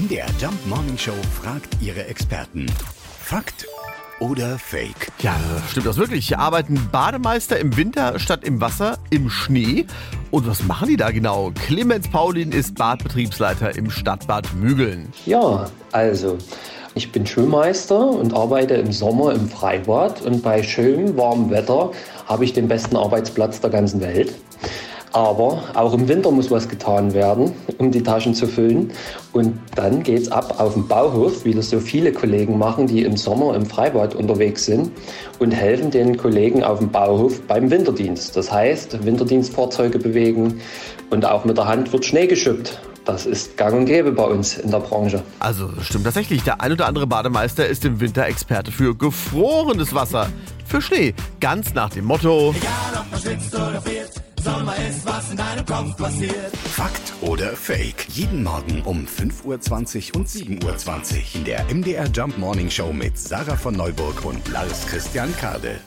MDR Jump Morning Show fragt ihre Experten. Fakt oder Fake? Ja, stimmt das wirklich? Arbeiten Bademeister im Winter statt im Wasser im Schnee? Und was machen die da genau? Clemens Paulin ist Badbetriebsleiter im Stadtbad Mügeln. Ja, also ich bin Schulmeister und arbeite im Sommer im Freibad und bei schönem warmem Wetter habe ich den besten Arbeitsplatz der ganzen Welt. Aber auch im Winter muss was getan werden, um die Taschen zu füllen. Und dann geht's ab auf den Bauhof, wie das so viele Kollegen machen, die im Sommer im Freibad unterwegs sind und helfen den Kollegen auf dem Bauhof beim Winterdienst. Das heißt, Winterdienstfahrzeuge bewegen und auch mit der Hand wird Schnee geschüppt. Das ist gang und gäbe bei uns in der Branche. Also stimmt tatsächlich, der ein oder andere Bademeister ist im Winter Experte für gefrorenes Wasser, für Schnee. Ganz nach dem Motto. Egal ob man schwitzt oder friert, Sommer ist, was in deinem Kopf passiert. Fakt oder Fake? Jeden Morgen um 5.20 Uhr und 7.20 Uhr in der MDR Jump Morning Show mit Sarah von Neuburg und Lars Christian Kade.